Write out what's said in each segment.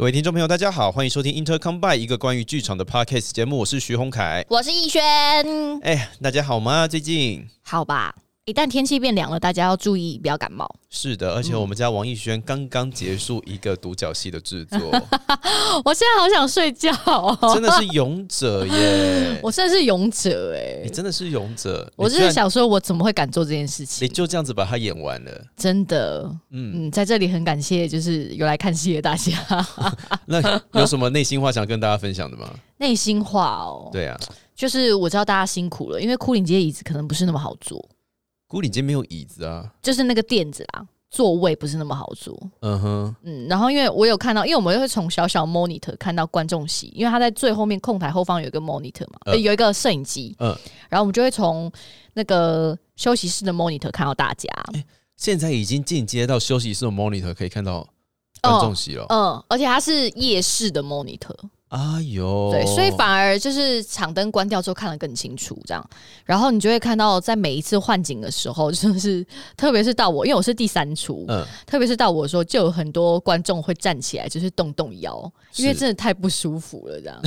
各位听众朋友，大家好，欢迎收听 Intercom by 一个关于剧场的 podcast 节目，我是徐宏凯。我是逸轩，哎，大家好吗？最近好吧。一旦天气变凉了，大家要注意不要感冒。是的，而且我们家王艺轩刚刚结束一个独角戏的制作，我现在好想睡觉，哦 真的是勇者耶！我真的是勇者哎，你真的是勇者。我就是想说，我怎么会敢做这件事情？你就这样子把它演完了，真的。嗯嗯，在这里很感谢，就是有来看戏的大家。那有什么内心话想跟大家分享的吗？内心话哦，对啊，就是我知道大家辛苦了，因为枯岭街椅子可能不是那么好坐。古岭街没有椅子啊，就是那个垫子啊，座位不是那么好坐。嗯哼，嗯，然后因为我有看到，因为我们会从小小 monitor 看到观众席，因为他在最后面控台后方有一个 monitor 嘛，有一个摄影机。嗯，然后我们就会从那个休息室的 monitor 看到大家。现在已经进阶到休息室的 monitor 可以看到观众席了。嗯，而且它是夜视的 monitor。哎呦，对，所以反而就是场灯关掉之后看得更清楚，这样，然后你就会看到在每一次换景的时候，就是特别是到我，因为我是第三出，嗯，特别是到我说，就有很多观众会站起来，就是动动腰，因为真的太不舒服了，这样。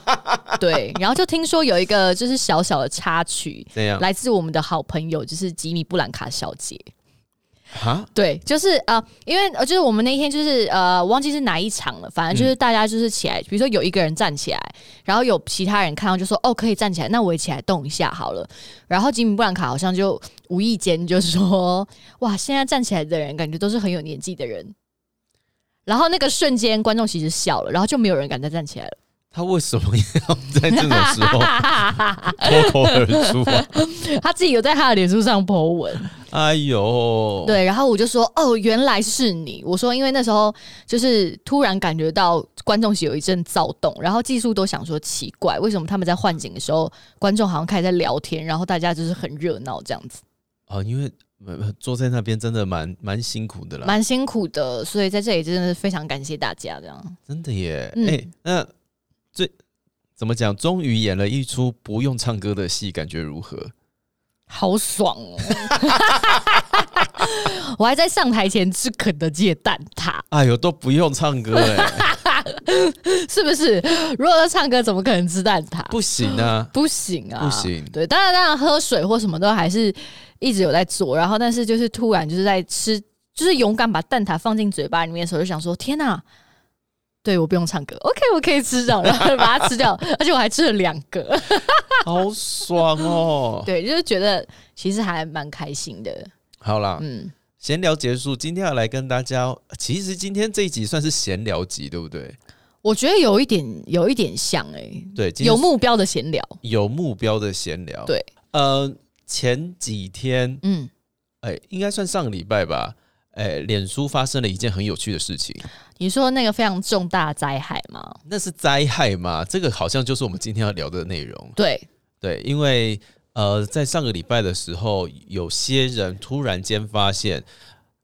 对，然后就听说有一个就是小小的插曲，来自我们的好朋友，就是吉米布兰卡小姐。啊，对，就是呃，因为呃，就是我们那天就是呃，忘记是哪一场了，反正就是大家就是起来，比如说有一个人站起来，然后有其他人看到就说哦，可以站起来，那我也起来动一下好了。然后吉米布兰卡好像就无意间就说，哇，现在站起来的人感觉都是很有年纪的人。然后那个瞬间，观众其实笑了，然后就没有人敢再站起来了。他为什么要在这种时候 脱口而出？他自己有在他的脸书上 po 文。哎呦，对，然后我就说：“哦，原来是你。”我说：“因为那时候就是突然感觉到观众席有一阵躁动，然后技术都想说奇怪，为什么他们在换景的时候，观众好像开始在聊天，然后大家就是很热闹这样子。”哦，因为坐在那边真的蛮蛮辛苦的啦，蛮辛苦的，所以在这里真的是非常感谢大家，这样真的耶。哎，那。最怎么讲？终于演了一出不用唱歌的戏，感觉如何？好爽哦！我还在上台前吃肯德基的蛋挞。哎呦，都不用唱歌哎，是不是？如果要唱歌，怎么可能吃蛋挞？不行啊，不行啊，不行。对，当然，当然，喝水或什么都还是一直有在做。然后，但是就是突然就是在吃，就是勇敢把蛋挞放进嘴巴里面的时候，就想说：天哪！对我不用唱歌，OK，我可以吃掉，然 后把它吃掉，而且我还吃了两个，好爽哦！对，就是觉得其实还蛮开心的。好啦，嗯，闲聊结束，今天要来跟大家，其实今天这一集算是闲聊集，对不对？我觉得有一点，有一点像哎，对，有目标的闲聊，有目标的闲聊，对，呃，前几天，嗯，哎，应该算上个礼拜吧。哎，脸书发生了一件很有趣的事情。你说那个非常重大灾害吗？那是灾害吗？这个好像就是我们今天要聊的内容。对对，因为呃，在上个礼拜的时候，有些人突然间发现，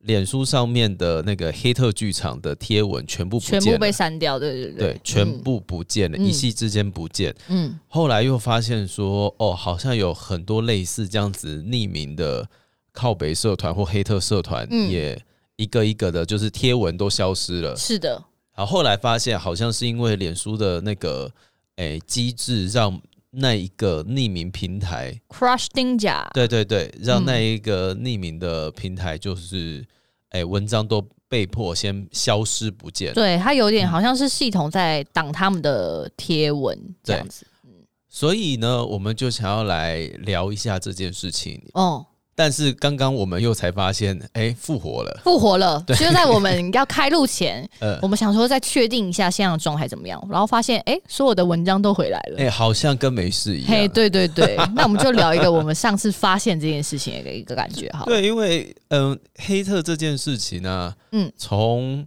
脸书上面的那个黑特剧场的贴文全部全部被删掉，对对对，全部不见了，一夕之间不见。嗯，后来又发现说，哦，好像有很多类似这样子匿名的。靠北社团或黑特社团也一个一个的，就是贴文都消失了。是的，然后后来发现，好像是因为脸书的那个诶机制，让那一个匿名平台 Crush 丁甲，对对对，让那一个匿名的平台就是诶文章都被迫先消失不见。对，它有点好像是系统在挡他们的贴文这样子。嗯，所以呢，我们就想要来聊一下这件事情。哦。但是刚刚我们又才发现，哎，复活了，复活了。就在我们要开录前，呃，我们想说再确定一下现在的状态怎么样，然后发现，哎，所有的文章都回来了，哎，好像跟没事一样。嘿，对对对，那我们就聊一个我们上次发现这件事情的一个感觉，哈。对，因为嗯，黑特这件事情呢，嗯，从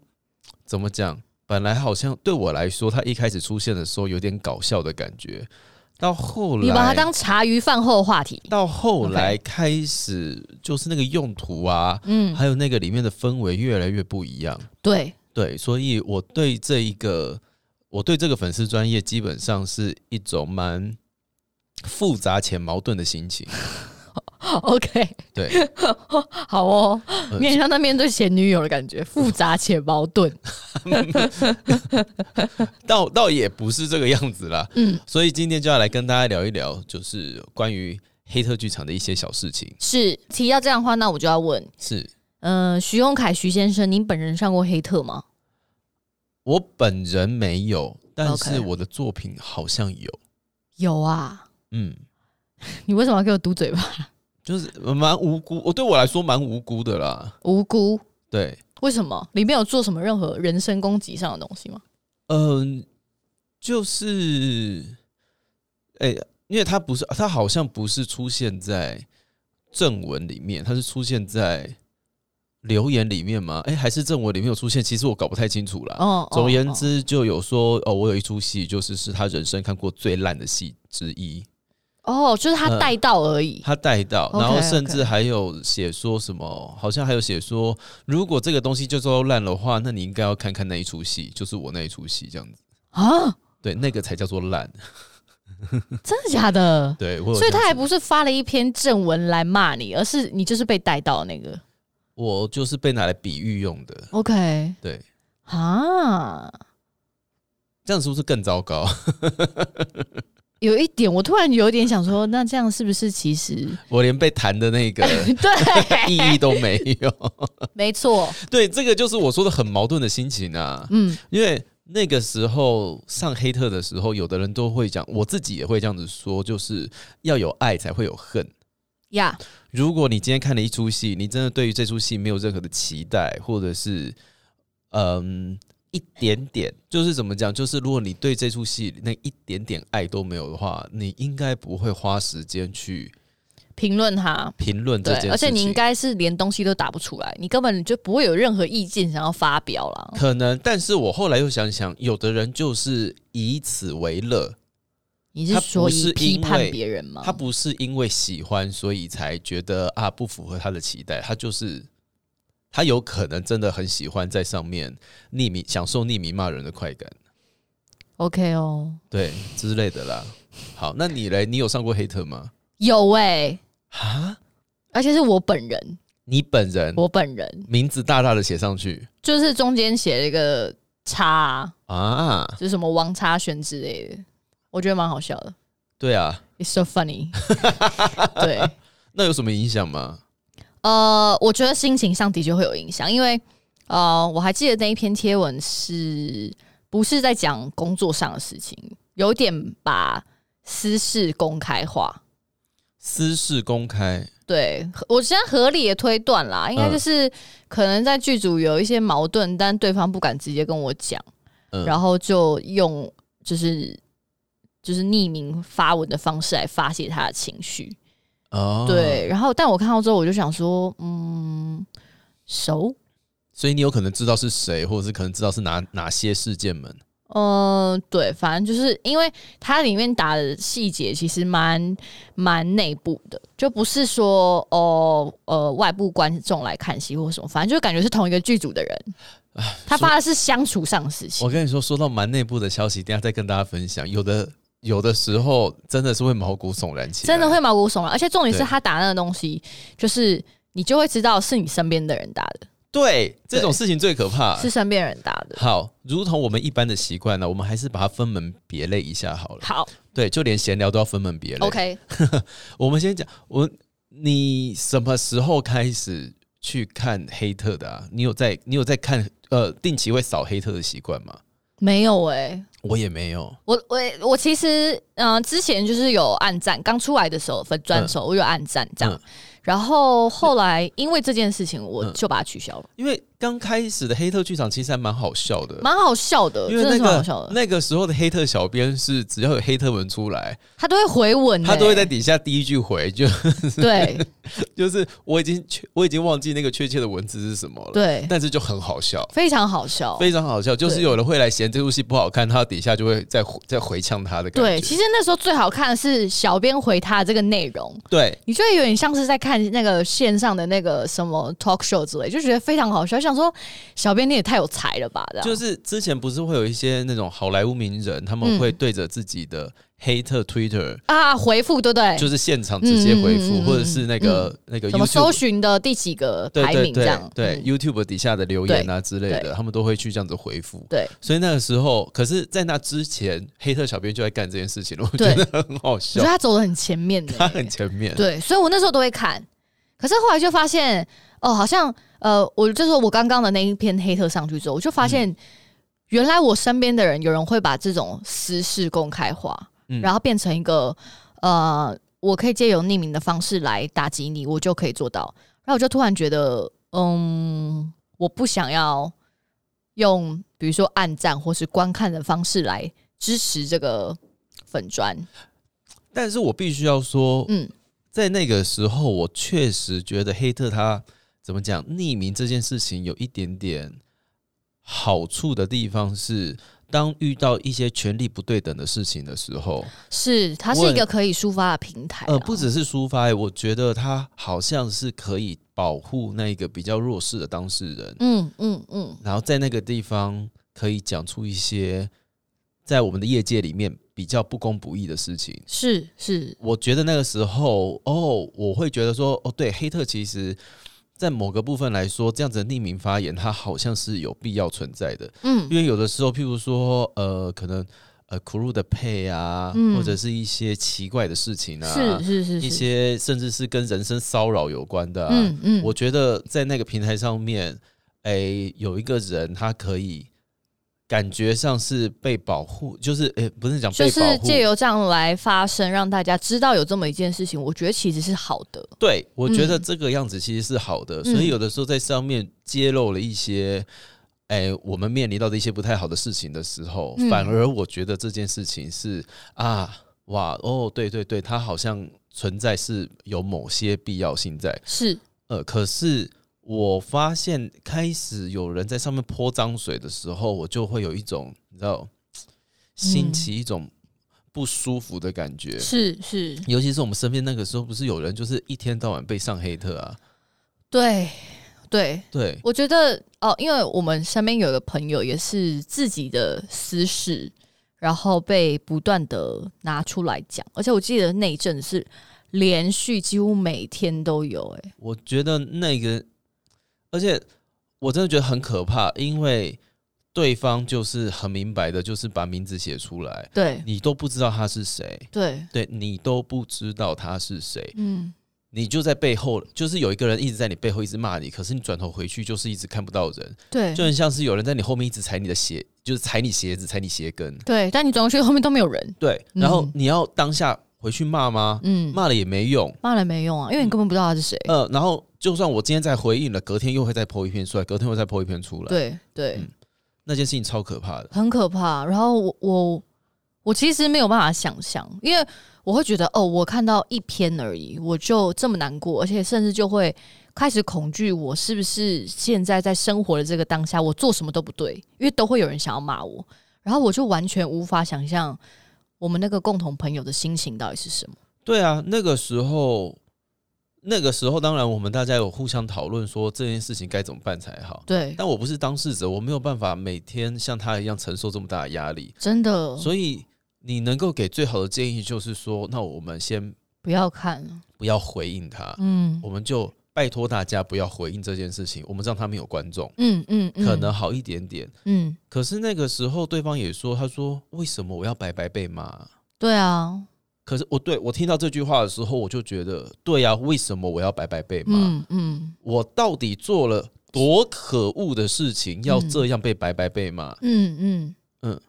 怎么讲，本来好像对我来说，他一开始出现的时候有点搞笑的感觉。到后来，你把它当茶余饭后话题。到后来开始，就是那个用途啊，嗯，还有那个里面的氛围越来越不一样。对对，所以我对这一个，我对这个粉丝专业基本上是一种蛮复杂且矛盾的心情。OK，对，好哦，你很像在面对前女友的感觉，复杂且矛盾。倒倒也不是这个样子啦。嗯，所以今天就要来跟大家聊一聊，就是关于黑特剧场的一些小事情。是，提到这样的话，那我就要问，是，嗯，徐永凯徐先生，您本人上过黑特吗？我本人没有，但是我的作品好像有。有啊，嗯，你为什么要给我嘟嘴巴？就是蛮无辜，我对我来说蛮无辜的啦。无辜？对。为什么？里面有做什么任何人身攻击上的东西吗？嗯，就是，哎，因为他不是，他好像不是出现在正文里面，他是出现在。留言里面吗？哎，还是正文里面有出现？其实我搞不太清楚了。哦，总而言之，就有说哦，我有一出戏，就是是他人生看过最烂的戏之一。哦，就是他带到而已。他带到，然后甚至还有写说什么，好像还有写说，如果这个东西就说烂的话，那你应该要看看那一出戏，就是我那一出戏这样子啊。对，那个才叫做烂。真的假的？对，所以他还不是发了一篇正文来骂你，而是你就是被带到那个。我就是被拿来比喻用的。OK，对啊，这样是不是更糟糕？有一点，我突然有点想说，那这样是不是其实我连被弹的那个 对 意义都没有？没错，对，这个就是我说的很矛盾的心情啊。嗯，因为那个时候上黑特的时候，有的人都会讲，我自己也会这样子说，就是要有爱才会有恨。呀，如果你今天看了一出戏，你真的对于这出戏没有任何的期待，或者是嗯一点点，就是怎么讲？就是如果你对这出戏那一点点爱都没有的话，你应该不会花时间去评论它，评论这件事。而且你应该是连东西都打不出来，你根本就不会有任何意见想要发表了。可能，但是我后来又想想，有的人就是以此为乐。你是说批判别人吗？他不是因为喜欢，所以才觉得啊不符合他的期待。他就是他有可能真的很喜欢在上面匿名享受匿名骂人的快感。OK 哦，对之类的啦。好，那你嘞？你有上过黑特吗？有哎啊！而且是我本人，你本人，我本人名字大大的写上去，就是中间写了一个叉啊，就是什么王叉轩之类的。我觉得蛮好笑的。对啊，It's so funny。对，那有什么影响吗？呃，我觉得心情上的确会有影响，因为呃，我还记得那一篇贴文是不是在讲工作上的事情，有点把私事公开化。私事公开，对我现在合理的推断啦，应该就是可能在剧组有一些矛盾，但对方不敢直接跟我讲，然后就用就是。就是匿名发文的方式来发泄他的情绪，哦，对，然后但我看到之后，我就想说，嗯，熟，所以你有可能知道是谁，或者是可能知道是哪哪些事件们，嗯，对，反正就是因为它里面打的细节其实蛮蛮内部的，就不是说哦呃外部观众来看戏或什么，反正就感觉是同一个剧组的人，他发的是相处上的事情。我跟你说，说到蛮内部的消息，等下再跟大家分享，有的。有的时候真的是会毛骨悚然起来，真的会毛骨悚然，而且重点是他打那个东西，就是你就会知道是你身边的人打的。对，这种事情最可怕，是身边人打的。好，如同我们一般的习惯呢，我们还是把它分门别类一下好了。好，对，就连闲聊都要分门别类。OK，我们先讲我，你什么时候开始去看黑特的啊？你有在你有在看呃定期会扫黑特的习惯吗？没有哎，我也没有。我我我其实嗯，之前就是有暗赞，刚出来的时候粉钻手我有暗赞这样，然后后来因为这件事情，我就把它取消了，因为。刚开始的黑特剧场其实还蛮好笑的，蛮好笑的，因为那个那个时候的黑特小编是只要有黑特文出来，他都会回文，他都会在底下第一句回，就 对，就是我已经我已经忘记那个确切的文字是什么了，对，但是就很好笑，非常好笑，非常好笑，就是有人会来嫌这部戏不好看，他底下就会再再回呛他的感觉。对，其实那时候最好看的是小编回他的这个内容，对，你就会有点像是在看那个线上的那个什么 talk show 之类，就觉得非常好笑，想说小。编你也太有才了吧！就是之前不是会有一些那种好莱坞名人，他们会对着自己的黑特 Twitter 啊回复，对不对？就是现场直接回复，或者是那个那个什么搜寻的第几个排名这样，对 YouTube 底下的留言啊之类的，他们都会去这样子回复。对，所以那个时候，可是，在那之前，黑特小编就在干这件事情了，我觉得很好笑。我觉得他走的很前面，他很前面。对，所以我那时候都会看，可是后来就发现，哦，好像呃，我就是我刚刚的那一篇黑特上去之后，我就发现。原来我身边的人有人会把这种私事公开化，然后变成一个呃，我可以借由匿名的方式来打击你，我就可以做到。然后我就突然觉得，嗯，我不想要用比如说暗赞或是观看的方式来支持这个粉砖。但是我必须要说，嗯，在那个时候，我确实觉得黑特他怎么讲匿名这件事情有一点点。好处的地方是，当遇到一些权力不对等的事情的时候，是它是一个可以抒发的平台。呃，不只是抒发，我觉得它好像是可以保护那个比较弱势的当事人。嗯嗯嗯。然后在那个地方可以讲出一些在我们的业界里面比较不公不义的事情。是是，我觉得那个时候哦，我会觉得说哦，对，黑特其实。在某个部分来说，这样子的匿名发言，它好像是有必要存在的。嗯，因为有的时候，譬如说，呃，可能呃，苦路的配啊，或者是一些奇怪的事情啊，是是是，一些甚至是跟人身骚扰有关的。嗯嗯，我觉得在那个平台上面，哎，有一个人他可以。感觉上是被保护，就是诶，不是讲就是借由这样来发声，让大家知道有这么一件事情。我觉得其实是好的。对，我觉得这个样子其实是好的。所以有的时候在上面揭露了一些，诶，我们面临到的一些不太好的事情的时候，反而我觉得这件事情是啊，哇，哦，对对对，它好像存在是有某些必要性在。是，呃，可是。我发现开始有人在上面泼脏水的时候，我就会有一种你知道，兴起一种不舒服的感觉。是是，尤其是我们身边那个时候，不是有人就是一天到晚被上黑特啊？对对对，我觉得哦，因为我们身边有个朋友也是自己的私事，然后被不断的拿出来讲，而且我记得那一阵是连续几乎每天都有。哎，我觉得那个。而且我真的觉得很可怕，因为对方就是很明白的，就是把名字写出来，对。你都不知道他是谁，对，对你都不知道他是谁，嗯，你就在背后，就是有一个人一直在你背后一直骂你，可是你转头回去就是一直看不到人，对，就很像是有人在你后面一直踩你的鞋，就是踩你鞋子，踩你鞋跟，对，但你转过去后面都没有人，对，然后你要当下回去骂吗？嗯，骂了也没用，骂了没用啊，因为你根本不知道他是谁，呃，然后。就算我今天再回应了，隔天又会再剖一篇出来，隔天又再剖一篇出来。对对，那件事情超可怕的，很可怕。然后我我我其实没有办法想象，因为我会觉得哦，我看到一篇而已，我就这么难过，而且甚至就会开始恐惧，我是不是现在在生活的这个当下，我做什么都不对，因为都会有人想要骂我，然后我就完全无法想象我们那个共同朋友的心情到底是什么。对啊，那个时候。那个时候，当然我们大家有互相讨论说这件事情该怎么办才好。对，但我不是当事者，我没有办法每天像他一样承受这么大的压力。真的。所以你能够给最好的建议就是说，那我们先不要看，不要回应他。嗯，我们就拜托大家不要回应这件事情，我们让他们有观众。嗯嗯，可能好一点点。嗯，可是那个时候对方也说，他说为什么我要白白被骂？对啊。可是我对我听到这句话的时候，我就觉得，对呀，为什么我要白白被骂？嗯嗯，我到底做了多可恶的事情，要这样被白白被骂？嗯嗯嗯，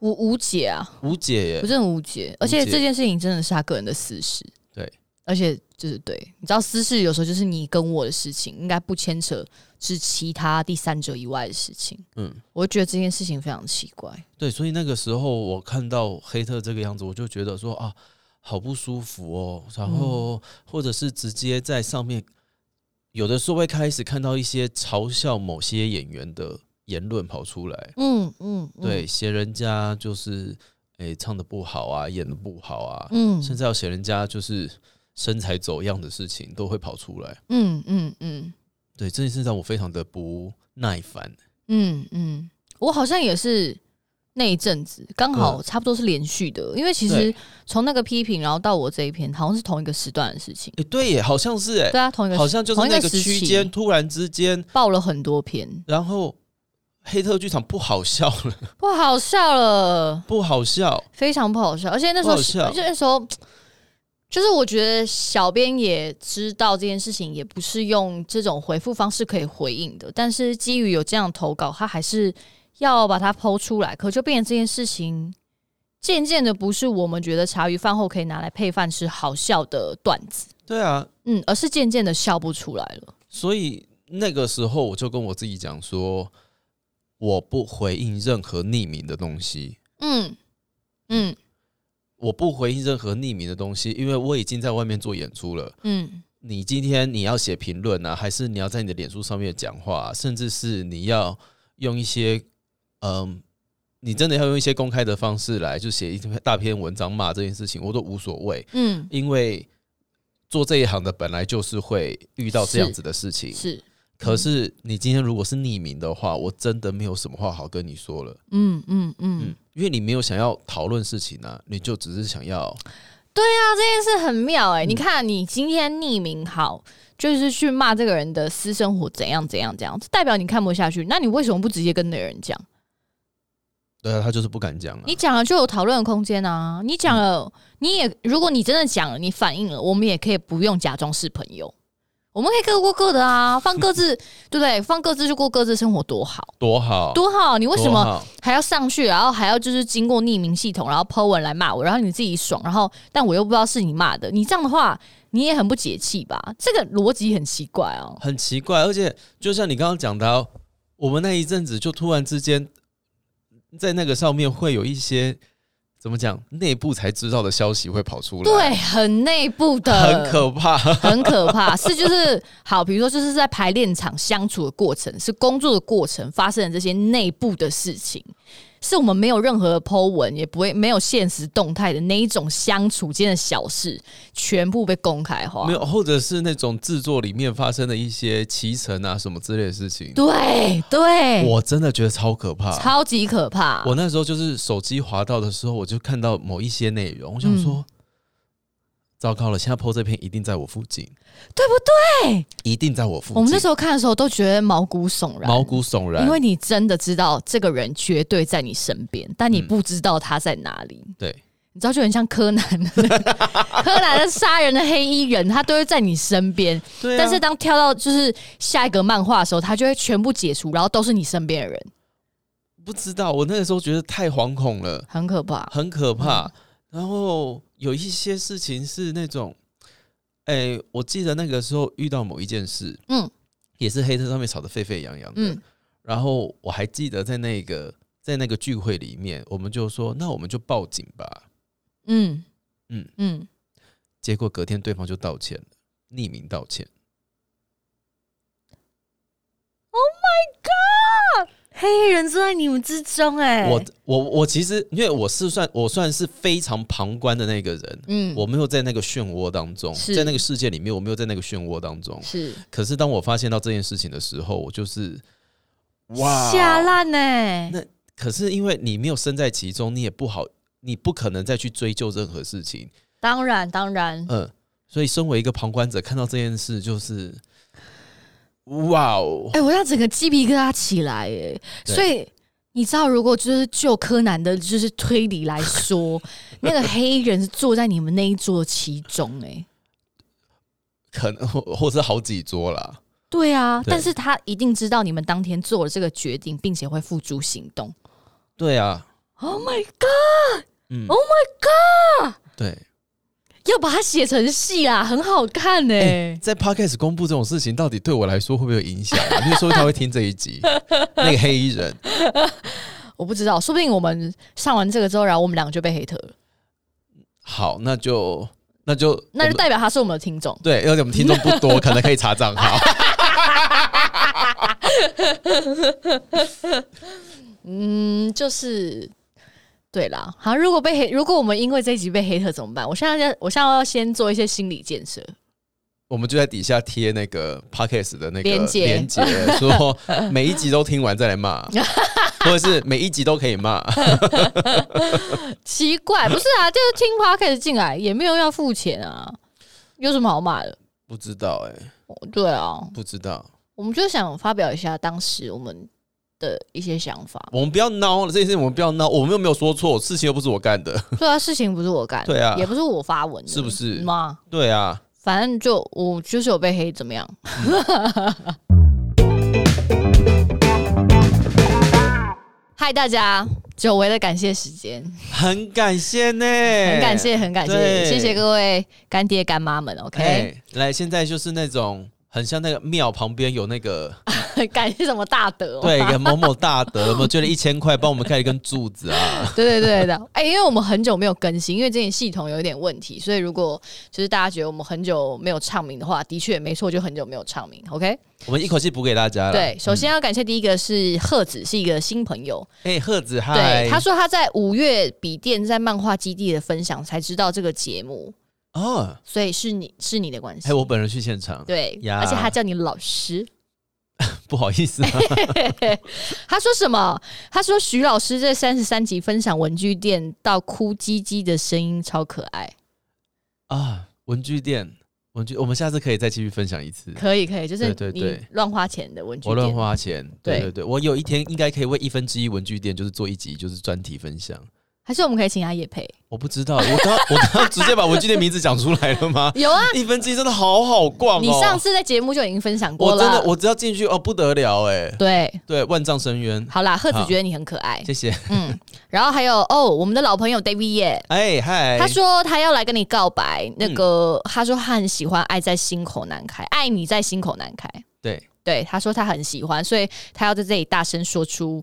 无无解啊，无解耶，不是很无解，而且这件事情真的是他个人的私事。对，而且就是对，你知道私事有时候就是你跟我的事情，应该不牵扯。是其他第三者以外的事情。嗯，我觉得这件事情非常奇怪。对，所以那个时候我看到黑特这个样子，我就觉得说啊，好不舒服哦。然后或者是直接在上面，有的时候会开始看到一些嘲笑某些演员的言论跑出来。嗯嗯，对，写人家就是诶唱的不好啊，演的不好啊。嗯，甚至要写人家就是身材走样的事情都会跑出来。嗯嗯嗯。对这件事让我非常的不耐烦。嗯嗯，我好像也是那一阵子刚好差不多是连续的，因为其实从那个批评，然后到我这一篇，好像是同一个时段的事情。哎，对耶，好像是哎，对啊，同一个，好像就是那个区间突然之间爆了很多篇，然后黑特剧场不好笑了，不好笑了，不好笑，非常不好笑，而且那时候，而且那时候，就是我觉得小编也知道这件事情也不是用这种回复方式可以回应的，但是基于有这样投稿，他还是。要把它剖出来，可就变成这件事情，渐渐的不是我们觉得茶余饭后可以拿来配饭吃好笑的段子。对啊，嗯，而是渐渐的笑不出来了。所以那个时候我就跟我自己讲说，我不回应任何匿名的东西。嗯嗯，我不回应任何匿名的东西，因为我已经在外面做演出了。嗯，你今天你要写评论啊，还是你要在你的脸书上面讲话，甚至是你要用一些。嗯，你真的要用一些公开的方式来就写一篇大篇文章骂这件事情，我都无所谓。嗯，因为做这一行的本来就是会遇到这样子的事情。是，可是你今天如果是匿名的话，我真的没有什么话好跟你说了。嗯嗯嗯，因为你没有想要讨论事情呢，你就只是想要。对啊，这件事很妙哎！你看，你今天匿名好，就是去骂这个人的私生活怎样怎样怎样，代表你看不下去。那你为什么不直接跟那个人讲？对啊，他就是不敢讲。啊你讲了就有讨论的空间啊！你讲了，你也如果你真的讲了，你反应了，我们也可以不用假装是朋友，我们可以各过各的啊，放各自，对不对？放各自就过各自生活，多好，多好，多好！你为什么还要上去，然后还要就是经过匿名系统，然后 Po 文来骂我，然后你自己爽，然后但我又不知道是你骂的，你这样的话，你也很不解气吧？这个逻辑很奇怪哦，很奇怪，而且就像你刚刚讲到，我们那一阵子就突然之间。在那个上面会有一些怎么讲内部才知道的消息会跑出来，对，很内部的，很可怕，很可怕。是就是好，比如说就是在排练场相处的过程，是工作的过程发生的这些内部的事情。是我们没有任何的 Po 文，也不会没有现实动态的那一种相处间的小事，全部被公开化。没有，或者是那种制作里面发生的一些骑乘啊什么之类的事情。对对，我真的觉得超可怕，超级可怕。我那时候就是手机滑到的时候，我就看到某一些内容，我想说。糟糕了！现在播这篇一定在我附近，对不对？一定在我附近。我们那时候看的时候都觉得毛骨悚然，毛骨悚然，因为你真的知道这个人绝对在你身边，但你不知道他在哪里。对，你知道就很像柯南，柯南的杀人的黑衣人，他都会在你身边。对，但是当跳到就是下一个漫画的时候，他就会全部解除，然后都是你身边的人。不知道，我那个时候觉得太惶恐了，很可怕，很可怕。然后。有一些事情是那种，哎，我记得那个时候遇到某一件事，嗯，也是黑车上面吵得沸沸扬扬的，嗯，然后我还记得在那个在那个聚会里面，我们就说，那我们就报警吧，嗯。嗯。嗯，结果隔天对方就道歉了，匿名道歉。Oh my god！黑人坐在你们之中，哎，我我我其实因为我是算我算是非常旁观的那个人，嗯，我没有在那个漩涡当中，在那个世界里面，我没有在那个漩涡当中，是。可是当我发现到这件事情的时候，我就是哇，吓烂呢。那可是因为你没有身在其中，你也不好，你不可能再去追究任何事情。当然，当然，嗯，所以身为一个旁观者，看到这件事就是。哇哦！哎，我要整个鸡皮疙瘩起来哎！所以你知道，如果就是就柯南的，就是推理来说，那个黑人是坐在你们那一桌其中哎，可能 或是好几桌啦。对啊，但是他一定知道你们当天做了这个决定，并且会付诸行动。对啊！Oh my god！嗯，Oh my god！对。要把它写成戏啊，很好看呢。在 podcast 公布这种事情，到底对我来说会不会有影响？你说他会听这一集？那个黑衣人，我不知道，说不定我们上完这个之后，然后我们两个就被黑特了。好，那就那就那就代表他是我们的听众。对，因为我们听众不多，可能可以查账号。嗯，就是。对啦，好，如果被黑，如果我们因为这一集被黑特怎么办？我现在要，我现在要先做一些心理建设。我们就在底下贴那个 podcast 的那个连接，连接说每一集都听完再来骂，或者是每一集都可以骂。奇怪，不是啊，就是听 podcast 进来也没有要付钱啊，有什么好骂的？不知道哎，对啊，不知道。我们就想发表一下当时我们的一些想法。我们不要闹了，这件事情我们不要闹，我们又没有说错，事情又不是我干的。对啊，事情不是我干，对啊，也不是我发文，是不是吗？对啊。反正就我就是有被黑，怎么样？嗨，大家，久违的感谢时间，很感谢呢，很感谢，很感谢，谢谢各位干爹干妈们。OK，来，现在就是那种很像那个庙旁边有那个。感谢什么大德？对，某某大德，我捐了一千块，帮我们盖一根柱子啊！对对对的，哎，因为我们很久没有更新，因为这件系统有一点问题，所以如果就是大家觉得我们很久没有唱名的话，的确没错，就很久没有唱名。OK，我们一口气补给大家了。对，首先要感谢第一个是贺子，是一个新朋友。哎，贺子，嗨！对，他说他在五月笔电在漫画基地的分享才知道这个节目哦，所以是你是你的关系。哎，我本人去现场，对，而且他叫你老师。不好意思，他说什么？他说徐老师这三十三集分享文具店到哭唧唧的声音超可爱啊！文具店，文具，我们下次可以再继续分享一次。可以，可以，就是你乱花钱的文具店，我乱花钱，对对对，我有一天应该可以为一分之一文具店，就是做一集，就是专题分享。还是我们可以请他叶配？我不知道，我刚 我刚直接把文具店名字讲出来了吗？有啊，一分之一真的好好逛哦。你上次在节目就已经分享过了。我真的，我只要进去哦，不得了哎。对对，万丈深渊。好啦，贺子觉得你很可爱，谢谢。嗯，然后还有哦，我们的老朋友 David 耶，哎嗨，他说他要来跟你告白，那个他说他很喜欢《爱在心口难开》，爱你在心口难开。对对，他说他很喜欢，所以他要在这里大声说出。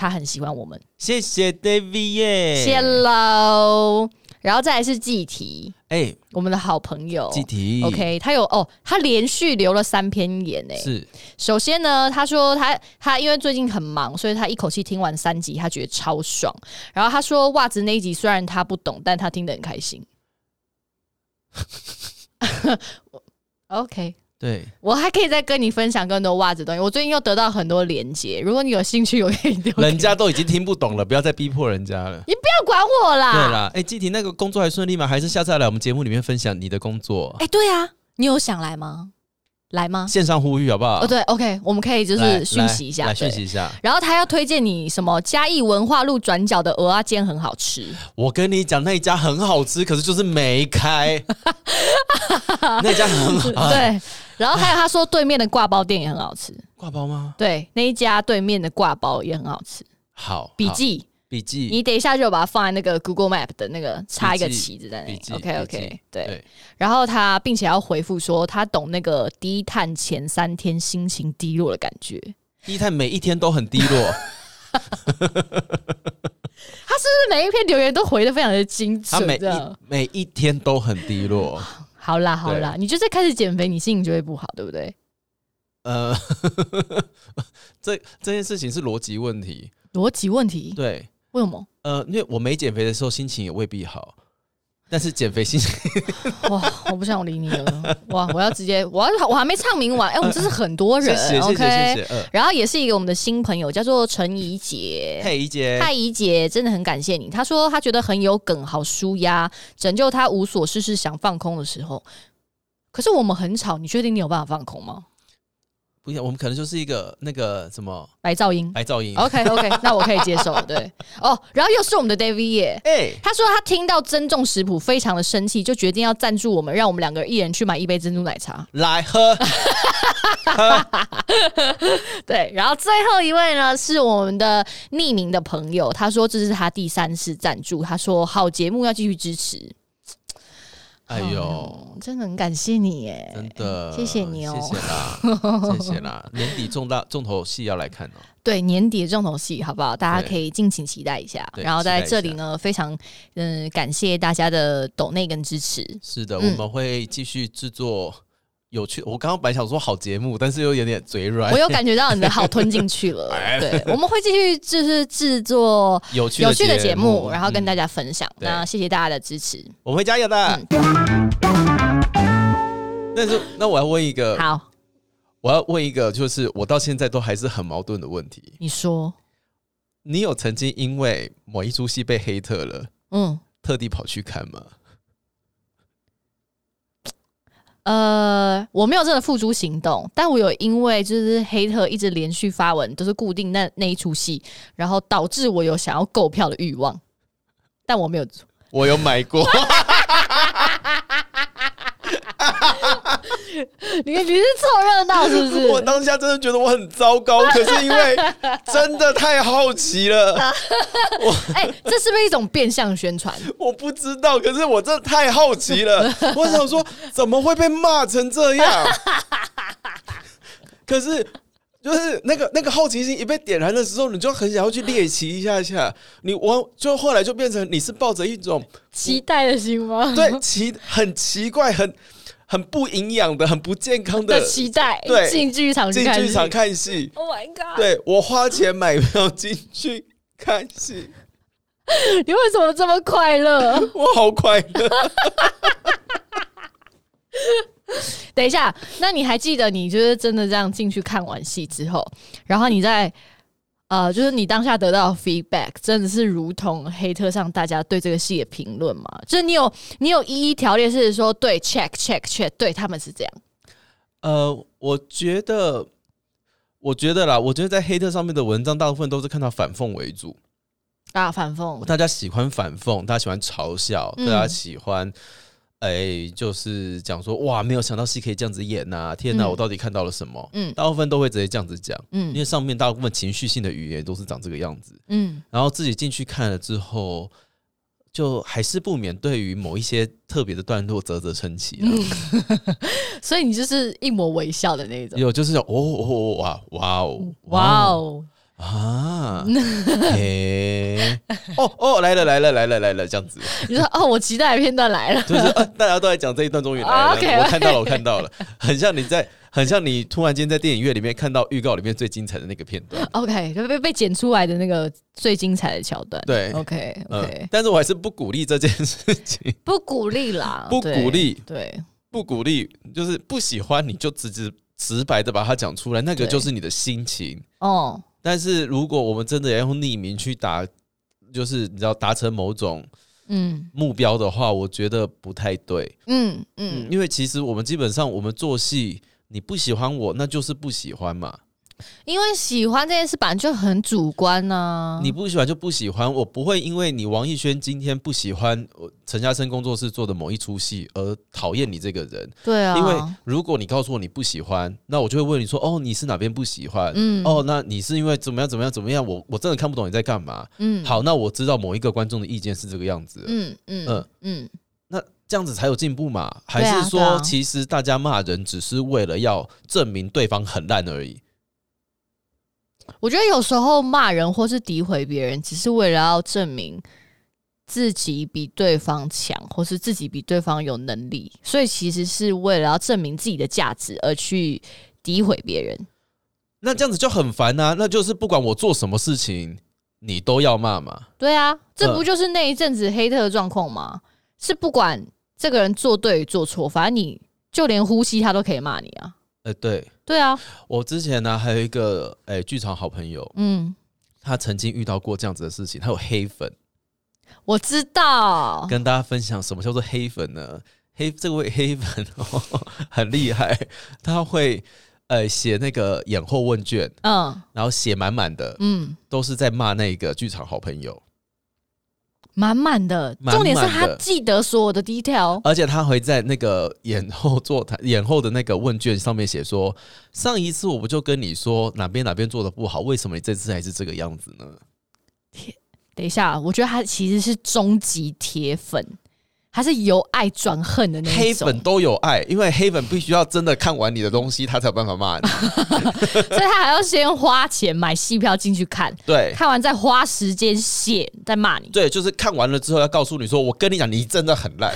他很喜欢我们，谢谢 David 耶，谢喽。然后再来是季题，哎，我们的好朋友季题，OK，他有哦，他连续留了三篇言诶。是，首先呢，他说他他因为最近很忙，所以他一口气听完三集，他觉得超爽。然后他说袜子那一集虽然他不懂，但他听得很开心。OK。对，我还可以再跟你分享更多袜子东西。我最近又得到很多连接，如果你有兴趣，我可以丢。人家都已经听不懂了，不要再逼迫人家了。你不要管我啦。对啦，哎，季婷那个工作还顺利吗？还是下次来我们节目里面分享你的工作？哎，对啊，你有想来吗？来吗？线上呼吁好不好？哦，对，OK，我们可以就是讯息一下，来讯息一下。然后他要推荐你什么？嘉义文化路转角的鹅阿煎很好吃。我跟你讲，那一家很好吃，可是就是没开。那家很好。对。然后还有他说对面的挂包店也很好吃。挂包吗？对，那一家对面的挂包也很好吃。好，笔记。笔记，你等一下就把它放在那个 Google Map 的那个插一个旗子在那里。OK OK，对。然后他并且要回复说，他懂那个低碳前三天心情低落的感觉。低碳每一天都很低落。他是不是每一篇留言都回的非常的精准？他每一每一天都很低落。好啦好啦，你就是开始减肥，你心情就会不好，对不对？呃，这这件事情是逻辑问题。逻辑问题？对。为什么？呃，因为我没减肥的时候心情也未必好，但是减肥心情 哇，我不想理你了哇！我要直接，我要我还没唱明完，哎，我们这是很多人，OK，然后也是一个我们的新朋友，叫做陈怡姐，嘿怡姐，太怡姐，真的很感谢你。她说她觉得很有梗，好舒压，拯救她无所事事想放空的时候。可是我们很吵，你确定你有办法放空吗？我们可能就是一个那个什么白噪音，白噪音。OK OK，那我可以接受。对哦，然后又是我们的 David 耶，哎，他说他听到珍重食谱非常的生气，就决定要赞助我们，让我们两个一人去买一杯珍珠奶茶来 喝。对，然后最后一位呢是我们的匿名的朋友，他说这是他第三次赞助，他说好节目要继续支持。哎呦，真的很感谢你耶！真的，谢谢你哦，谢谢啦，谢谢啦。年底重大重头戏要来看哦。对，年底的重头戏，好不好？大家可以敬请期待一下。然后在这里呢，非常嗯感谢大家的抖内跟支持。是的，我们会继续制作。有趣，我刚刚本来想说好节目，但是又有点嘴软。我有感觉到你的好吞进去了。对，我们会继续就是制作有趣有趣的节目，然后跟大家分享。那谢谢大家的支持，我们会加油的。但是那我要问一个，好，我要问一个，就是我到现在都还是很矛盾的问题。你说，你有曾经因为某一出戏被黑特了，嗯，特地跑去看吗？呃，我没有真的付诸行动，但我有因为就是黑特一直连续发文，都是固定那那一出戏，然后导致我有想要购票的欲望，但我没有。我有买过。你你是凑热闹是不是？我当下真的觉得我很糟糕，可是因为真的太好奇了。我哎，这是不是一种变相宣传？我不知道，可是我真的太好奇了。我想说，怎么会被骂成这样？可是就是那个那个好奇心一被点燃的时候，你就很想要去猎奇一下下。你我就后来就变成你是抱着一种期待的心吗？对，奇很奇怪很。很不营养的、很不健康的期待，对，进剧场进剧场看戏。Oh my god！对我花钱买票进去看戏，你为什么这么快乐？我好快乐。等一下，那你还记得你就是真的这样进去看完戏之后，然后你在？呃，就是你当下得到 feedback，真的是如同黑特上大家对这个戏的评论吗？就是你有你有一一条列是说对 check check check，对他们是这样。呃，我觉得，我觉得啦，我觉得在黑特上面的文章，大部分都是看到反讽为主啊，反讽，大家喜欢反讽，大家喜欢嘲笑，大家喜欢。哎，就是讲说哇，没有想到戏可以这样子演呐！天哪，我到底看到了什么？嗯，大部分都会直接这样子讲，嗯，因为上面大部分情绪性的语言都是长这个样子，嗯，然后自己进去看了之后，就还是不免对于某一些特别的段落啧啧称奇，所以你就是一抹微笑的那种，有就是哦哦哇哇哦哇哦。啊，嘿，哦哦，来了来了来了来了，这样子。你说哦，我期待的片段来了，就是大家都在讲这一段，终于来了。我看到了，我看到了，很像你在，很像你突然间在电影院里面看到预告里面最精彩的那个片段。OK，就被被剪出来的那个最精彩的桥段。对，OK OK。但是我还是不鼓励这件事情，不鼓励啦，不鼓励，对，不鼓励，就是不喜欢你就直直直白的把它讲出来，那个就是你的心情哦。但是如果我们真的要用匿名去打，就是你知道达成某种嗯目标的话，我觉得不太对。嗯嗯，因为其实我们基本上我们做戏，你不喜欢我，那就是不喜欢嘛。因为喜欢这件事本来就很主观呢。你不喜欢就不喜欢，我不会因为你王艺轩今天不喜欢我陈嘉生工作室做的某一出戏而讨厌你这个人。对啊，因为如果你告诉我你不喜欢，那我就会问你说：“哦，你是哪边不喜欢？”嗯，哦，那你是因为怎么样怎么样怎么样？我我真的看不懂你在干嘛。嗯，好，那我知道某一个观众的意见是这个样子。嗯嗯嗯嗯，那这样子才有进步嘛？还是说其实大家骂人只是为了要证明对方很烂而已？我觉得有时候骂人或是诋毁别人，只是为了要证明自己比对方强，或是自己比对方有能力，所以其实是为了要证明自己的价值而去诋毁别人。那这样子就很烦啊！那就是不管我做什么事情，你都要骂嘛？对啊，这不就是那一阵子黑特的状况吗？是不管这个人做对做错，反正你就连呼吸他都可以骂你啊！哎，对。对啊，我之前呢还有一个诶剧场好朋友，嗯，他曾经遇到过这样子的事情，他有黑粉，我知道，跟大家分享什么叫做黑粉呢？黑这位黑粉 很厉害，他会呃写那个演后问卷，嗯，然后写满满的，嗯，都是在骂那个剧场好朋友。满满的，重点是他记得所有的 detail，而且他会在那个演后座谈、演后的那个问卷上面写说：“上一次我不就跟你说哪边哪边做的不好，为什么你这次还是这个样子呢？”天，等一下，我觉得他其实是终极铁粉。还是由爱转恨的那种，黑粉都有爱，因为黑粉必须要真的看完你的东西，他才有办法骂你，所以他还要先花钱买戏票进去看，对，看完再花时间写再骂你，对，就是看完了之后要告诉你说，我跟你讲，你真的很烂。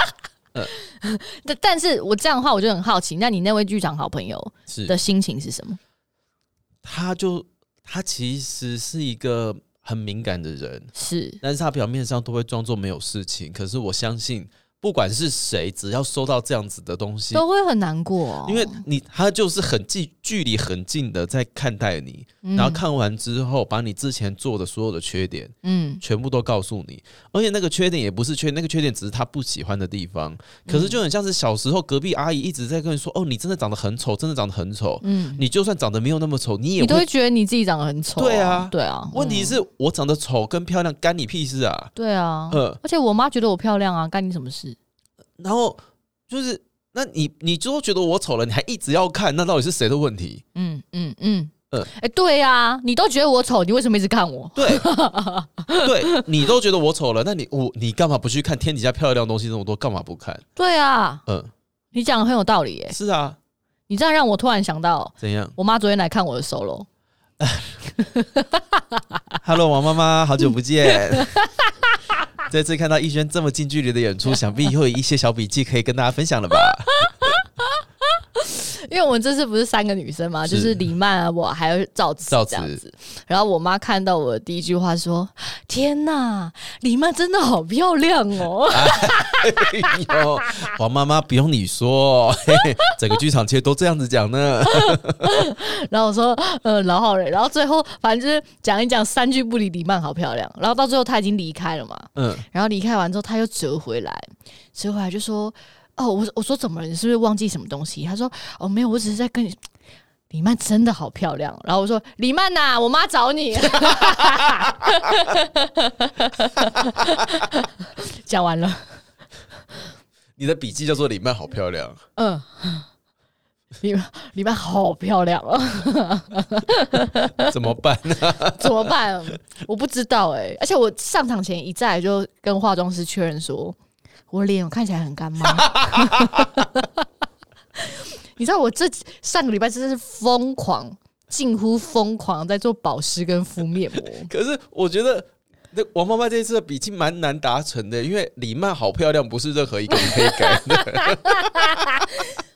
嗯，但但是我这样的话，我就很好奇，那你那位剧场好朋友是的心情是什么？他就他其实是一个。很敏感的人是，但是他表面上都会装作没有事情。可是我相信不管是谁，只要收到这样子的东西，都会很难过。因为你他就是很近距离很近的在看待你，然后看完之后，把你之前做的所有的缺点，嗯，全部都告诉你。而且那个缺点也不是缺，那个缺点只是他不喜欢的地方。可是就很像是小时候隔壁阿姨一直在跟你说：“哦，你真的长得很丑，真的长得很丑。”嗯，你就算长得没有那么丑，你也你都会觉得你自己长得很丑。对啊，对啊。问题是我长得丑跟漂亮干你屁事啊？对啊，嗯。而且我妈觉得我漂亮啊，干你什么事？然后就是，那你你就觉得我丑了，你还一直要看，那到底是谁的问题？嗯嗯嗯嗯，哎，对呀，你都觉得我丑，你为什么一直看我？对，对你都觉得我丑了，那你我你干嘛不去看天底下漂亮的东西那么多？干嘛不看？对啊，嗯，你讲的很有道理耶。是啊，你这样让我突然想到，怎样？我妈昨天来看我的 solo。Hello，王妈妈，好久不见。这次看到逸轩这么近距离的演出，想必以后有一些小笔记可以跟大家分享了吧？因为我们这次不是三个女生嘛，就是李曼啊，我还有赵子这样子。然后我妈看到我的第一句话说：“天哪，李曼真的好漂亮哦！”哎呦，黄妈妈不用你说，整个剧场其实都这样子讲呢。然后我说：“呃，老好人。”然后最后反正就是讲一讲，三句不离李曼好漂亮。然后到最后她已经离开了嘛，嗯，然后离开完之后她又折回来，折回来就说。哦，我我说怎么了？你是不是忘记什么东西？他说哦，没有，我只是在跟你。李曼真的好漂亮。然后我说李曼呐，我妈找你。讲完了。你的笔记叫做李曼好漂亮。嗯，李李曼好漂亮啊。怎么办呢？怎么办？我不知道哎。而且我上场前一再就跟化妆师确认说。我脸看起来很干吗？你知道我这上个礼拜真的是疯狂，近乎疯狂在做保湿跟敷面膜。可是我觉得那王妈妈这次的笔记蛮难达成的，因为李曼好漂亮，不是任何一个可以改的。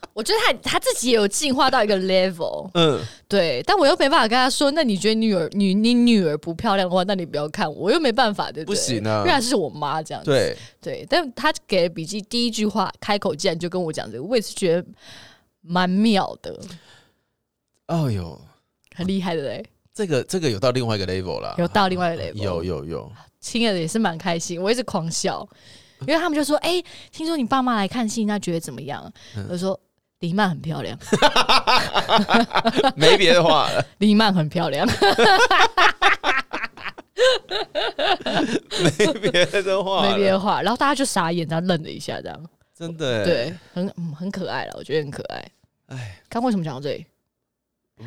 我觉得他他自己也有进化到一个 level，嗯，对，但我又没办法跟他说，那你觉得女儿女你女儿不漂亮的话，那你不要看，我我又没办法对，不对？不行啊，因为是我妈这样子，对。对，但他给笔记第一句话开口竟然就跟我讲这个，我也是觉得蛮妙的，哦哟，很厉害的嘞，这个这个有到另外一个 level 了，有到另外一个 level，有有有，亲爱的也是蛮开心，我一直狂笑，因为他们就说，哎，听说你爸妈来看戏，那觉得怎么样？我说。李曼很漂亮，没别的话了。黎曼很漂亮，没别的话，没别的话。然后大家就傻眼，他愣了一下，这样真的对，很很可爱了，我觉得很可爱。哎，看为什么讲到这里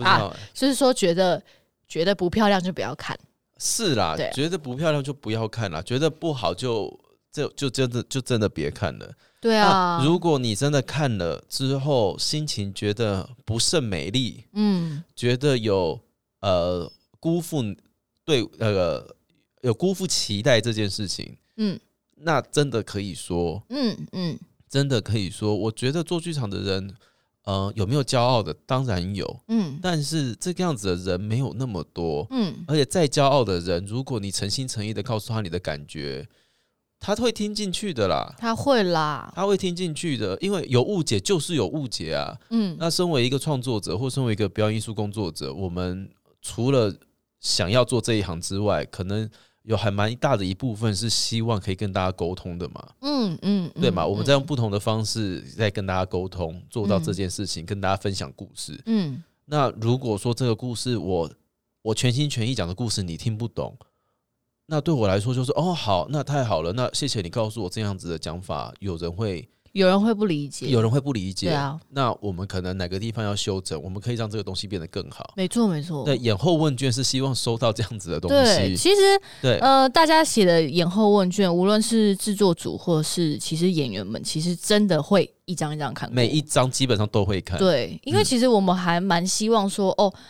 啊？就是说觉得觉得不漂亮就不要看，是啦，觉得不漂亮就不要看啦，觉得不好就就就真的就真的别看了。对啊，如果你真的看了之后，心情觉得不甚美丽，嗯，觉得有呃辜负对呃有辜负期待这件事情，嗯，那真的可以说，嗯嗯，真的可以说，我觉得做剧场的人，呃，有没有骄傲的？当然有，嗯，但是这个样子的人没有那么多，嗯，而且再骄傲的人，如果你诚心诚意的告诉他你的感觉。他会听进去的啦，他会啦，他会听进去的，因为有误解就是有误解啊。嗯，那身为一个创作者或身为一个表演艺术工作者，我们除了想要做这一行之外，可能有还蛮大的一部分是希望可以跟大家沟通的嘛。嗯嗯，对嘛，我们在用不同的方式在跟大家沟通，做到这件事情，跟大家分享故事。嗯，那如果说这个故事我我全心全意讲的故事你听不懂。那对我来说就是哦，好，那太好了，那谢谢你告诉我这样子的讲法，有人会，有人会不理解，有人会不理解，对啊。那我们可能哪个地方要修整，我们可以让这个东西变得更好。没错，没错。对，演后问卷是希望收到这样子的东西。对，其实对，呃，大家写的演后问卷，无论是制作组或是其实演员们，其实真的会一张一张看，每一张基本上都会看。对，因为其实我们还蛮希望说，哦。嗯，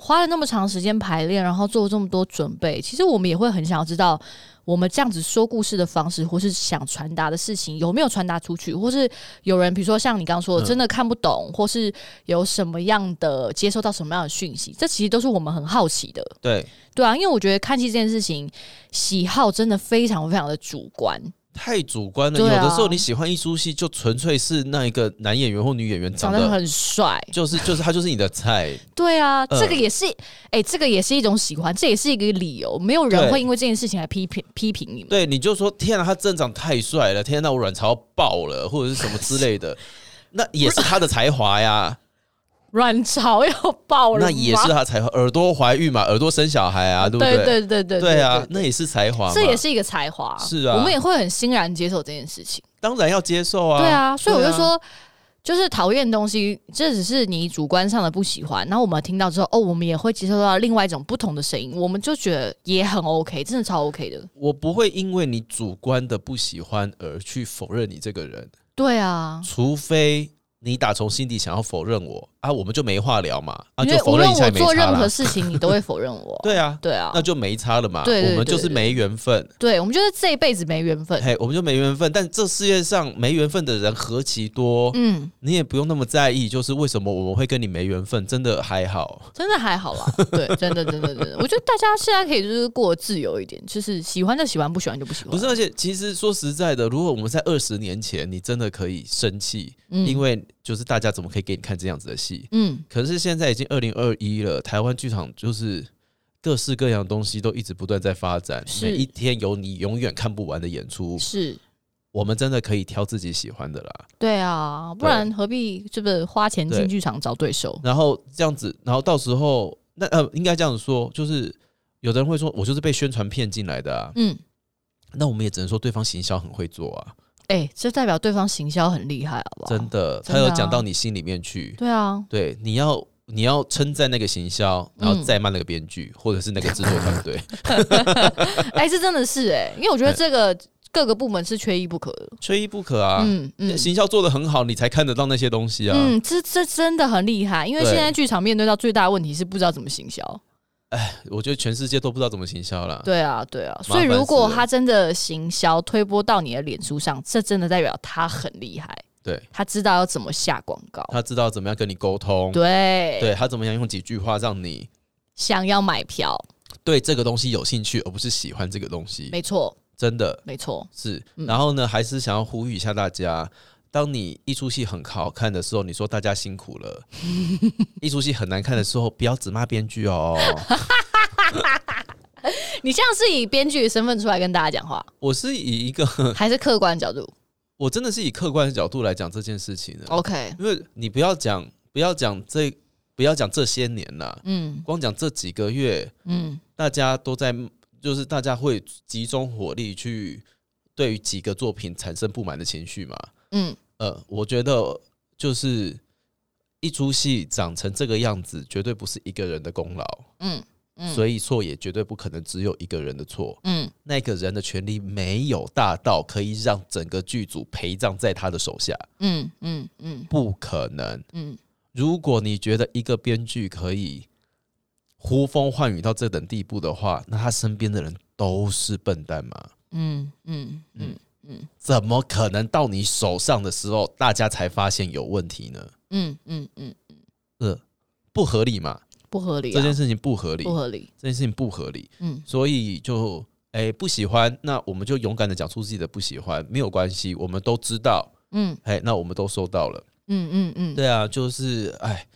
花了那么长时间排练，然后做这么多准备，其实我们也会很想要知道，我们这样子说故事的方式，或是想传达的事情有没有传达出去，或是有人，比如说像你刚刚说的，真的看不懂，或是有什么样的接收到什么样的讯息，这其实都是我们很好奇的。对，对啊，因为我觉得看戏这件事情，喜好真的非常非常的主观。太主观了。有的时候你喜欢一出戏，就纯粹是那一个男演员或女演员长得很帅，就是就是他就是你的菜。对啊，这个也是，哎，这个也是一种喜欢，这也是一个理由。没有人会因为这件事情来批评批评你们。对，你就说天啊，他真长太帅了，天啊，我卵巢爆了，或者是什么之类的，那也是他的才华呀。卵巢要爆了，那也是他才华。耳朵怀孕嘛，耳朵生小孩啊，对不对？对对对对对啊，那也是才华，这也是一个才华。是啊，我们也会很欣然接受这件事情。当然要接受啊。对啊，所以我就说，就是讨厌东西，这只是你主观上的不喜欢。然后我们听到之后，哦，我们也会接受到另外一种不同的声音，我们就觉得也很 OK，真的超 OK 的。我不会因为你主观的不喜欢而去否认你这个人。对啊，除非。你打从心底想要否认我啊，我们就没话聊嘛啊，就否认一下没差做任何事情你都会否认我。对啊，对啊，那就没差了嘛。对我们就是没缘分。对，我们就是这一辈子没缘分。嘿，我们就没缘分。但这世界上没缘分的人何其多。嗯，你也不用那么在意，就是为什么我们会跟你没缘分，真的还好，真的还好啦。对，真的，真的，真的，我觉得大家现在可以就是过自由一点，就是喜欢就喜欢，不喜欢就不喜欢。不是，而且其实说实在的，如果我们在二十年前，你真的可以生气，因为。就是大家怎么可以给你看这样子的戏？嗯，可是现在已经二零二一了，台湾剧场就是各式各样东西都一直不断在发展，每一天有你永远看不完的演出。是，我们真的可以挑自己喜欢的啦。对啊，不然何必是不是花钱进剧场找对手？然后这样子，然后到时候那呃，应该这样子说，就是有的人会说我就是被宣传骗进来的啊。嗯，那我们也只能说对方行销很会做啊。哎，这代表对方行销很厉害，好不好？真的，他有讲到你心里面去。对啊，对，你要你要称赞那个行销，然后再骂那个编剧，或者是那个制作团队。哎，这真的是哎，因为我觉得这个各个部门是缺一不可的，缺一不可啊。嗯嗯，行销做的很好，你才看得到那些东西啊。嗯，这这真的很厉害，因为现在剧场面对到最大的问题是不知道怎么行销。哎，我觉得全世界都不知道怎么行销了。对啊，对啊，所以如果他真的行销推播到你的脸书上，这真的代表他很厉害。对，他知道要怎么下广告，他知道怎么样跟你沟通。对，对他怎么样用几句话让你想要买票，对这个东西有兴趣，而不是喜欢这个东西。没错，真的没错，是。然后呢，还是想要呼吁一下大家。当你一出戏很好看的时候，你说大家辛苦了；一出戏很难看的时候，不要只骂编剧哦。你像是以编剧的身份出来跟大家讲话，我是以一个 还是客观角度？我真的是以客观的角度来讲这件事情的。OK，因为你不要讲，不要讲这，不要讲这些年了，嗯，光讲这几个月，嗯，大家都在，就是大家会集中火力去对于几个作品产生不满的情绪嘛，嗯。呃，我觉得就是一出戏长成这个样子，绝对不是一个人的功劳。嗯嗯，所以错也绝对不可能只有一个人的错。嗯，那个人的权利没有大到可以让整个剧组陪葬在他的手下。嗯嗯嗯，不可能。嗯，如果你觉得一个编剧可以呼风唤雨到这等地步的话，那他身边的人都是笨蛋吗？嗯嗯嗯。嗯，怎么可能到你手上的时候，大家才发现有问题呢？嗯嗯嗯嗯，呃，不合理嘛？不合理，这件事情不合理，不合理，这件事情不合理。嗯，所以就哎不喜欢，那我们就勇敢的讲出自己的不喜欢，没有关系，我们都知道。嗯，哎，那我们都收到了。嗯嗯嗯，对啊，就是哎，